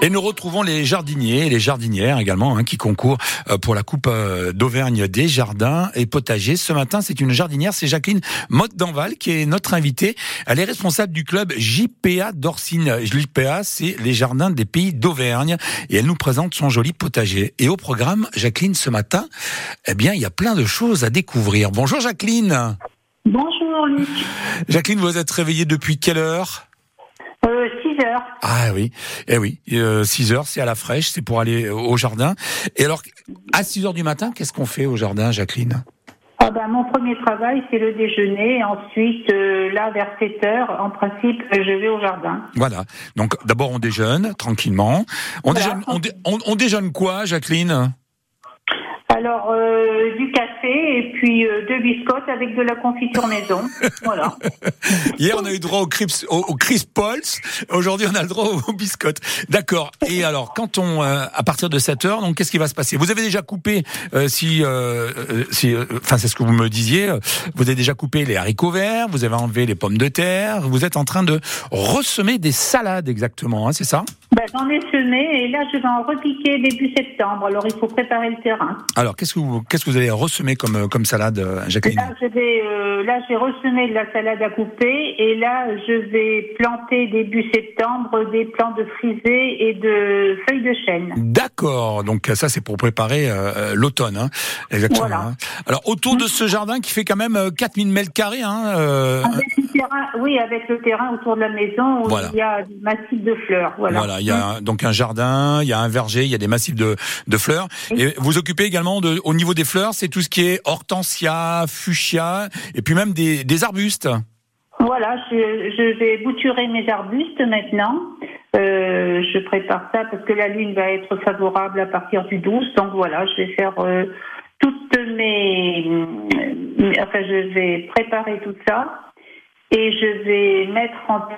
Et nous retrouvons les jardiniers et les jardinières également hein, qui concourent euh, pour la Coupe euh, d'Auvergne des jardins et potagers. Ce matin, c'est une jardinière, c'est Jacqueline Motte d'Anval qui est notre invitée. Elle est responsable du club JPA d'Orsine. JPA, c'est les jardins des pays d'Auvergne et elle nous présente son joli potager. Et au programme, Jacqueline, ce matin, eh bien, il y a plein de choses à découvrir. Bonjour Jacqueline. Bonjour Luc. Jacqueline, vous êtes réveillée depuis quelle heure? 6 heures. Ah oui, eh oui, euh, 6 heures, c'est à la fraîche, c'est pour aller au jardin. Et alors, à 6 heures du matin, qu'est-ce qu'on fait au jardin, Jacqueline? Ah ben, mon premier travail, c'est le déjeuner. Ensuite, euh, là, vers 7 heures, en principe, je vais au jardin. Voilà. Donc, d'abord, on déjeune tranquillement. On, Voilà. déjeune, on, dé- on- on déjeune quoi, Jacqueline? Alors, euh, du café et puis euh, deux biscottes avec de la confiture maison. voilà. Hier, on a eu droit au Crisp, au, au Crisp Pulse. Aujourd'hui, on a le droit aux biscottes. D'accord. Et alors, quand on, euh, à partir de 7 heures, donc, qu'est-ce qui va se passer? Vous avez déjà coupé, euh, si, si, enfin, c'est ce que vous me disiez. Vous avez déjà coupé les haricots verts. Vous avez enlevé les pommes de terre. Vous êtes en train de ressemer des salades, exactement. Hein, c'est ça? Ben, J'en ai semé et là, je vais en repiquer début septembre. Alors, il faut préparer le terrain. Alors, qu'est-ce que vous, qu'est-ce que vous allez ressemer comme, euh, comme salade, euh, Jacqueline Là, je vais, euh, là, j'ai ressemé de la salade à couper et là, je vais planter début septembre des plants de frisée et de feuilles de chêne. D'accord, donc ça c'est pour préparer euh, euh, l'automne, hein. exactement. Voilà. hein. Alors autour de ce jardin qui fait quand même euh, 4000 mètres carrés, hein, euh, Avec le terrain, oui, avec le terrain autour de la maison où Voilà. il y a des massifs de fleurs. Voilà. voilà, il y a donc un jardin, il y a un verger, il y a des massifs de, de fleurs. Et vous occupez également de, au niveau des fleurs, c'est tout ce qui est hortensia, fuchsia, et puis même des, des arbustes. Voilà, je, vais bouturer mes arbustes maintenant. Euh, je prépare ça parce que la lune va être favorable à partir du 12. Donc voilà, je vais faire euh, toutes mes... Enfin, je vais préparer tout ça et je vais mettre en euh,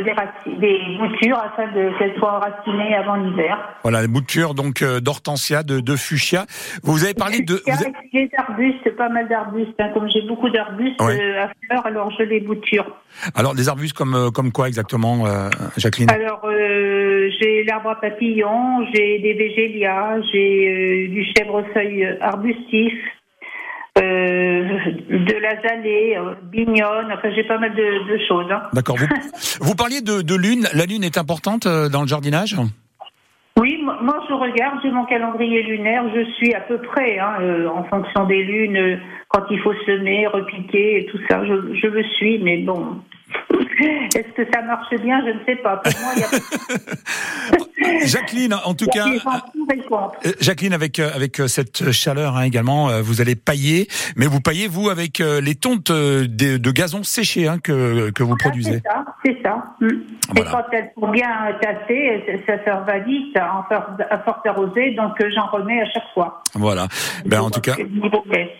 des, raci- des boutures afin de qu'elles soient enracinées avant l'hiver. Voilà, les boutures donc euh, d'hortensia, de, de fuchsia. Vous avez parlé de... Vous avez- les arbustes, pas mal d'arbustes. hein. Comme j'ai beaucoup d'arbustes Ouais. euh, à fleurs, alors je les bouture. alors des arbustes comme, euh, comme quoi exactement, euh, Jacqueline? Alors, euh, j'ai l'arbre à papillons, j'ai des végélias, j'ai euh, du chèvrefeuille arbustif, euh, de l'azalée, euh, bignonne, enfin j'ai pas mal de, de choses. hein. D'accord. Vous, vous parliez de, de lune. La lune est importante euh, dans le jardinage? Oui, moi je regarde, j'ai mon calendrier lunaire, je suis à peu près hein, euh, en fonction des lunes, euh, quand il faut semer, repiquer et tout ça, je, je le suis, mais bon. Est-ce que ça marche bien? Je ne sais pas. Pour moi, il y a, Jacqueline, en tout il y a cas, Euh, Jacqueline, avec euh, avec euh, cette chaleur hein, également, euh, vous allez pailler, mais vous paillez vous avec euh, les tontes euh, de, de gazon séché hein, que que vous produisez. C'est ça, c'est ça. Mm. Voilà. Et quand elles sont bien tassées, ça, ça va vite, en forte, arrosée, donc j'en remets à chaque fois. Voilà. Ben en tout cas,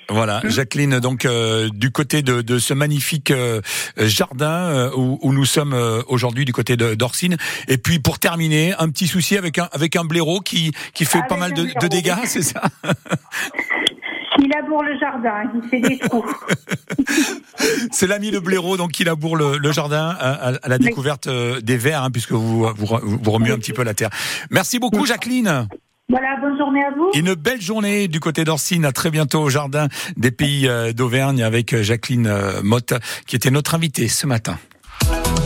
voilà, Jacqueline, donc euh, du côté de, de ce magnifique euh, jardin euh, où, où nous sommes euh, aujourd'hui du côté d'Orsine. Et puis pour terminer, un petit souci avec un avec un blaireau qui qui fait Avec pas mal de, dégâts, c'est ça Il laboure le jardin, il fait des trous. C'est l'ami le blaireau donc qui laboure le, le jardin à, la découverte euh, des vers, hein, puisque vous, vous vous remuez un petit peu la terre. Merci beaucoup, Jacqueline. Voilà, bonne journée à vous. Une belle journée du côté d'Orsine. À très bientôt au jardin des pays euh, d'Auvergne avec euh, Jacqueline Motte, qui était notre invitée ce matin.